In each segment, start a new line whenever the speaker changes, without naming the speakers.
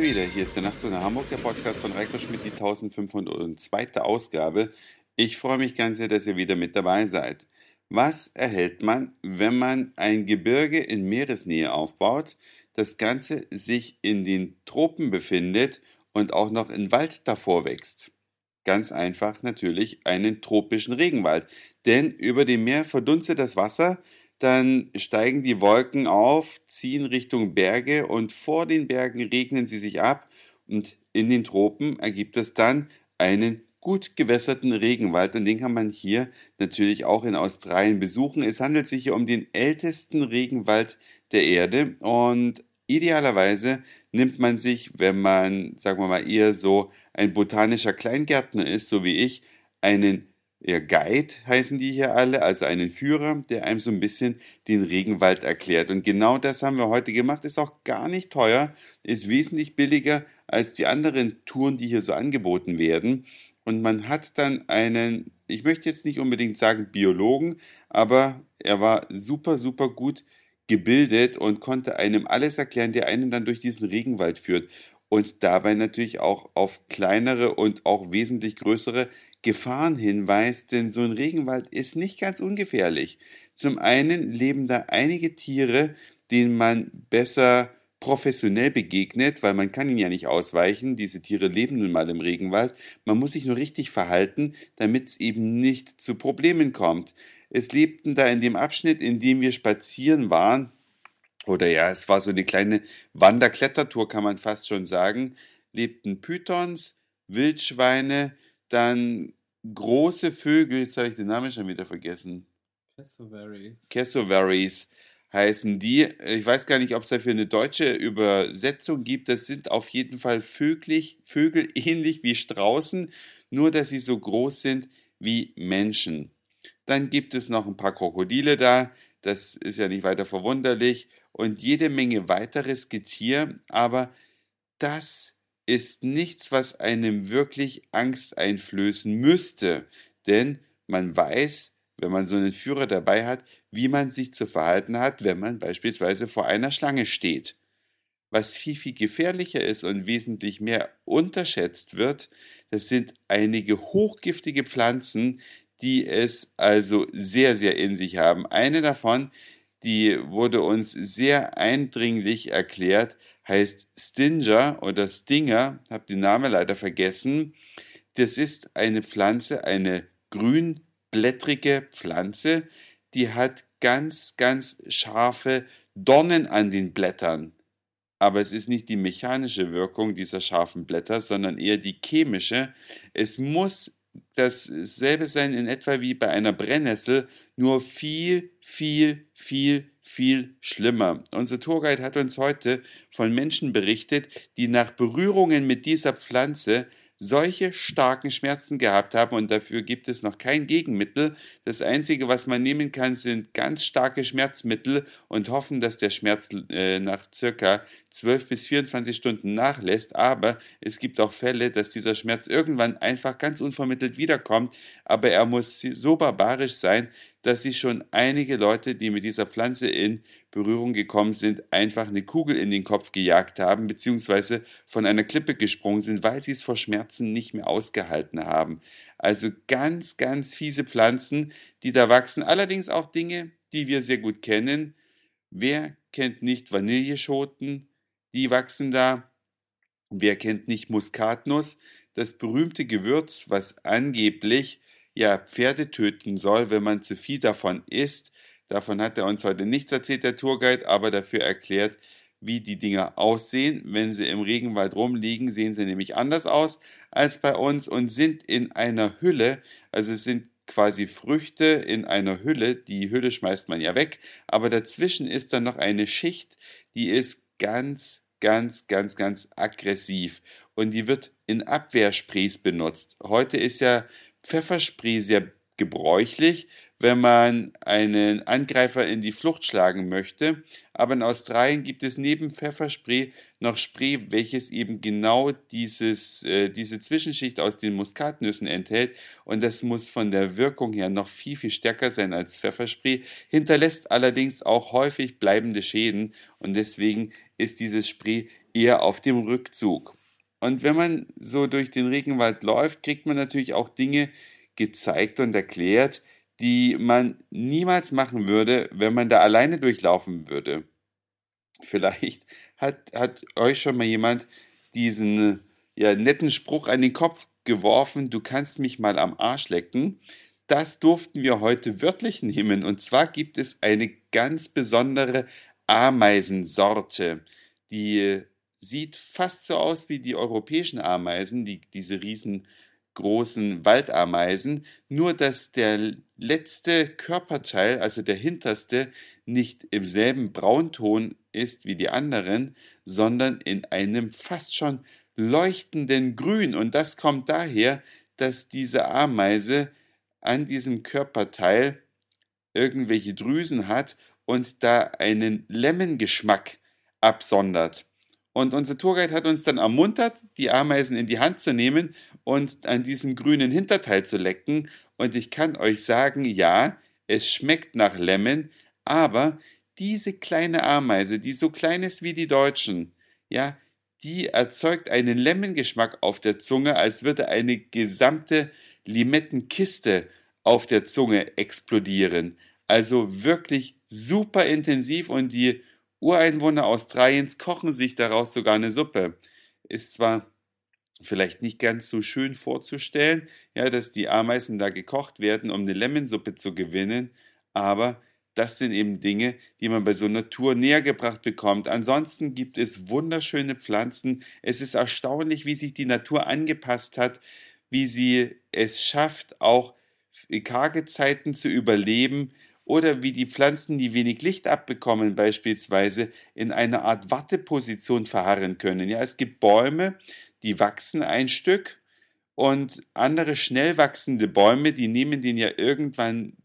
ja wieder. Hier ist der Nachtzug nach Hamburg, der Podcast von Reiko Schmidt, die 1502. Ausgabe. Ich freue mich ganz sehr, dass ihr wieder mit dabei seid. Was erhält man, wenn man ein Gebirge in Meeresnähe aufbaut, das Ganze sich in den Tropen befindet und auch noch in Wald davor wächst? Ganz einfach natürlich einen tropischen Regenwald. Denn über dem Meer verdunstet das Wasser, dann steigen die Wolken auf, ziehen Richtung Berge und vor den Bergen regnen sie sich ab und in den Tropen ergibt es dann einen gut gewässerten Regenwald und den kann man hier natürlich auch in Australien besuchen. Es handelt sich hier um den ältesten Regenwald der Erde und idealerweise nimmt man sich, wenn man, sagen wir mal, eher so ein botanischer Kleingärtner ist, so wie ich, einen ja, Guide heißen die hier alle, also einen Führer, der einem so ein bisschen den Regenwald erklärt. Und genau das haben wir heute gemacht. Ist auch gar nicht teuer, ist wesentlich billiger als die anderen Touren, die hier so angeboten werden. Und man hat dann einen, ich möchte jetzt nicht unbedingt sagen Biologen, aber er war super, super gut gebildet und konnte einem alles erklären, der einen dann durch diesen Regenwald führt und dabei natürlich auch auf kleinere und auch wesentlich größere Gefahren hinweist, denn so ein Regenwald ist nicht ganz ungefährlich. Zum einen leben da einige Tiere, denen man besser professionell begegnet, weil man kann ihnen ja nicht ausweichen. Diese Tiere leben nun mal im Regenwald. Man muss sich nur richtig verhalten, damit es eben nicht zu Problemen kommt. Es lebten da in dem Abschnitt, in dem wir spazieren waren, oder ja, es war so eine kleine Wanderklettertour, kann man fast schon sagen, lebten Pythons, Wildschweine, dann große Vögel, jetzt habe ich den Namen schon wieder vergessen.
Cassowaries.
Cassowaries heißen die. Ich weiß gar nicht, ob es dafür eine deutsche Übersetzung gibt. Das sind auf jeden Fall Vöglich, Vögel ähnlich wie Straußen, nur dass sie so groß sind wie Menschen. Dann gibt es noch ein paar Krokodile da. Das ist ja nicht weiter verwunderlich. Und jede Menge weiteres Getier. Aber das ist nichts, was einem wirklich Angst einflößen müsste, denn man weiß, wenn man so einen Führer dabei hat, wie man sich zu verhalten hat, wenn man beispielsweise vor einer Schlange steht. Was viel, viel gefährlicher ist und wesentlich mehr unterschätzt wird, das sind einige hochgiftige Pflanzen, die es also sehr, sehr in sich haben. Eine davon, die wurde uns sehr eindringlich erklärt, heißt Stinger oder Stinger, habe den Namen leider vergessen. Das ist eine Pflanze, eine grünblättrige Pflanze, die hat ganz, ganz scharfe Dornen an den Blättern. Aber es ist nicht die mechanische Wirkung dieser scharfen Blätter, sondern eher die chemische. Es muss dasselbe sein in etwa wie bei einer Brennnessel, nur viel, viel, viel, viel schlimmer. Unser Tourguide hat uns heute von Menschen berichtet, die nach Berührungen mit dieser Pflanze solche starken Schmerzen gehabt haben und dafür gibt es noch kein Gegenmittel. Das Einzige, was man nehmen kann, sind ganz starke Schmerzmittel und hoffen, dass der Schmerz äh, nach circa 12 bis 24 Stunden nachlässt. Aber es gibt auch Fälle, dass dieser Schmerz irgendwann einfach ganz unvermittelt wiederkommt, aber er muss so barbarisch sein, dass sich schon einige Leute, die mit dieser Pflanze in Berührung gekommen sind, einfach eine Kugel in den Kopf gejagt haben, beziehungsweise von einer Klippe gesprungen sind, weil sie es vor Schmerzen nicht mehr ausgehalten haben. Also ganz, ganz fiese Pflanzen, die da wachsen. Allerdings auch Dinge, die wir sehr gut kennen. Wer kennt nicht Vanilleschoten? Die wachsen da. Wer kennt nicht Muskatnuss? Das berühmte Gewürz, was angeblich ja Pferde töten soll, wenn man zu viel davon isst. Davon hat er uns heute nichts erzählt, der Tourguide, aber dafür erklärt, wie die Dinger aussehen. Wenn sie im Regenwald rumliegen, sehen sie nämlich anders aus als bei uns und sind in einer Hülle. Also es sind quasi Früchte in einer Hülle. Die Hülle schmeißt man ja weg, aber dazwischen ist dann noch eine Schicht, die ist ganz, ganz, ganz, ganz aggressiv und die wird in Abwehrsprays benutzt. Heute ist ja Pfefferspray sehr gebräuchlich, wenn man einen Angreifer in die Flucht schlagen möchte. Aber in Australien gibt es neben Pfefferspray noch Spray, welches eben genau dieses, äh, diese Zwischenschicht aus den Muskatnüssen enthält. Und das muss von der Wirkung her noch viel, viel stärker sein als Pfefferspray, hinterlässt allerdings auch häufig bleibende Schäden. Und deswegen ist dieses Spray eher auf dem Rückzug. Und wenn man so durch den Regenwald läuft, kriegt man natürlich auch Dinge gezeigt und erklärt, die man niemals machen würde, wenn man da alleine durchlaufen würde. Vielleicht hat, hat euch schon mal jemand diesen ja, netten Spruch an den Kopf geworfen, du kannst mich mal am Arsch lecken. Das durften wir heute wörtlich nehmen. Und zwar gibt es eine ganz besondere Ameisensorte, die sieht fast so aus wie die europäischen Ameisen, die, diese riesengroßen Waldameisen, nur dass der letzte Körperteil, also der hinterste, nicht im selben Braunton ist wie die anderen, sondern in einem fast schon leuchtenden Grün. Und das kommt daher, dass diese Ameise an diesem Körperteil irgendwelche Drüsen hat und da einen Lemmengeschmack absondert. Und unser Tourguide hat uns dann ermuntert, die Ameisen in die Hand zu nehmen und an diesem grünen Hinterteil zu lecken. Und ich kann euch sagen, ja, es schmeckt nach Lemon, aber diese kleine Ameise, die so klein ist wie die Deutschen, ja, die erzeugt einen Lemmengeschmack auf der Zunge, als würde eine gesamte Limettenkiste auf der Zunge explodieren. Also wirklich super intensiv und die Ureinwohner Australiens kochen sich daraus sogar eine Suppe. Ist zwar vielleicht nicht ganz so schön vorzustellen, ja, dass die Ameisen da gekocht werden, um eine Lemonsuppe zu gewinnen, aber das sind eben Dinge, die man bei so einer Tour näher gebracht bekommt. Ansonsten gibt es wunderschöne Pflanzen. Es ist erstaunlich, wie sich die Natur angepasst hat, wie sie es schafft, auch karge Zeiten zu überleben oder wie die Pflanzen, die wenig Licht abbekommen, beispielsweise in einer Art Warteposition verharren können. Ja, es gibt Bäume, die wachsen ein Stück und andere schnell wachsende Bäume, die nehmen denen ja irgendwann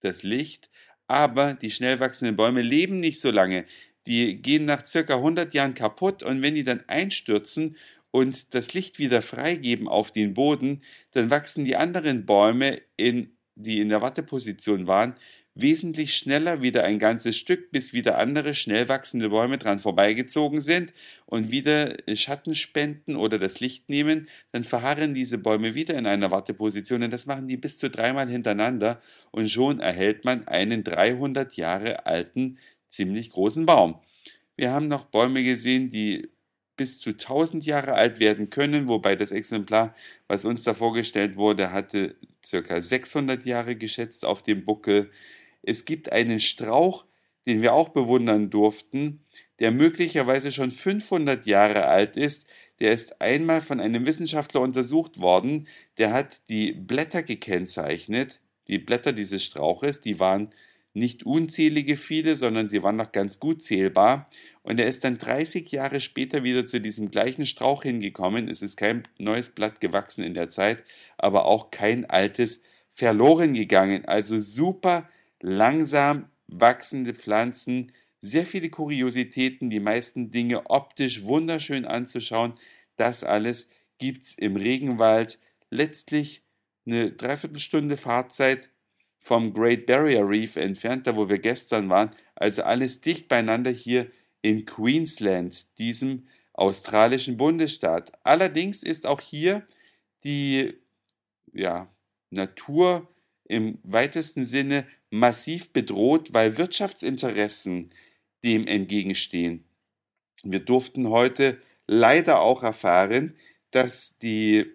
das Licht aber die schnell wachsenden Bäume leben nicht so lange. Die gehen nach circa 100 Jahren kaputt und wenn die dann einstürzen und das Licht wieder freigeben auf den Boden, dann wachsen die anderen Bäume, in, die in der Warteposition waren, wesentlich schneller wieder ein ganzes Stück, bis wieder andere schnell wachsende Bäume dran vorbeigezogen sind und wieder Schatten spenden oder das Licht nehmen, dann verharren diese Bäume wieder in einer Warteposition und das machen die bis zu dreimal hintereinander und schon erhält man einen 300 Jahre alten, ziemlich großen Baum. Wir haben noch Bäume gesehen, die bis zu 1000 Jahre alt werden können, wobei das Exemplar, was uns da vorgestellt wurde, hatte circa 600 Jahre geschätzt auf dem Buckel. Es gibt einen Strauch, den wir auch bewundern durften, der möglicherweise schon 500 Jahre alt ist. Der ist einmal von einem Wissenschaftler untersucht worden. Der hat die Blätter gekennzeichnet. Die Blätter dieses Strauches, die waren nicht unzählige viele, sondern sie waren noch ganz gut zählbar. Und er ist dann 30 Jahre später wieder zu diesem gleichen Strauch hingekommen. Es ist kein neues Blatt gewachsen in der Zeit, aber auch kein altes verloren gegangen. Also super langsam wachsende Pflanzen, sehr viele Kuriositäten, die meisten Dinge optisch wunderschön anzuschauen. Das alles gibt's im Regenwald. Letztlich eine Dreiviertelstunde Fahrzeit vom Great Barrier Reef entfernt, da wo wir gestern waren. Also alles dicht beieinander hier in Queensland, diesem australischen Bundesstaat. Allerdings ist auch hier die ja, Natur im weitesten Sinne massiv bedroht, weil Wirtschaftsinteressen dem entgegenstehen. Wir durften heute leider auch erfahren, dass die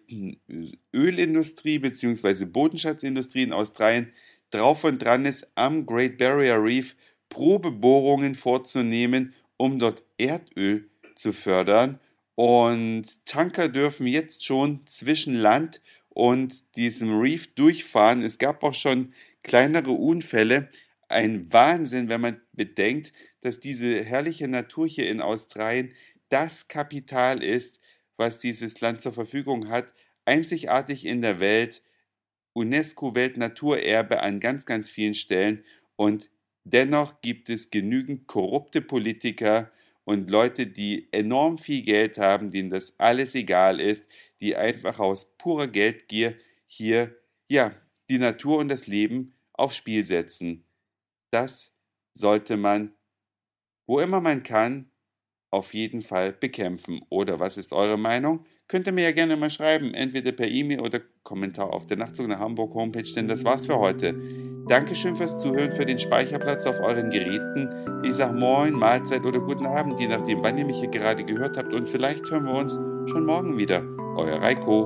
Ölindustrie bzw. Bodenschatzindustrie in Australien drauf und dran ist, am Great Barrier Reef Probebohrungen vorzunehmen, um dort Erdöl zu fördern. Und Tanker dürfen jetzt schon zwischen Land und diesem Reef durchfahren. Es gab auch schon kleinere Unfälle. Ein Wahnsinn, wenn man bedenkt, dass diese herrliche Natur hier in Australien das Kapital ist, was dieses Land zur Verfügung hat. Einzigartig in der Welt. UNESCO Weltnaturerbe an ganz, ganz vielen Stellen. Und dennoch gibt es genügend korrupte Politiker und Leute, die enorm viel Geld haben, denen das alles egal ist, die einfach aus purer Geldgier hier, ja, die Natur und das Leben aufs Spiel setzen. Das sollte man, wo immer man kann, auf jeden Fall bekämpfen. Oder was ist eure Meinung? Könnt ihr mir ja gerne mal schreiben, entweder per E-Mail oder Kommentar auf der Nachtzug nach Hamburg Homepage, denn das war's für heute. Dankeschön fürs Zuhören, für den Speicherplatz auf euren Geräten. Ich sag Moin, Mahlzeit oder guten Abend, je nachdem, wann ihr mich hier gerade gehört habt. Und vielleicht hören wir uns schon morgen wieder. Euer Reiko.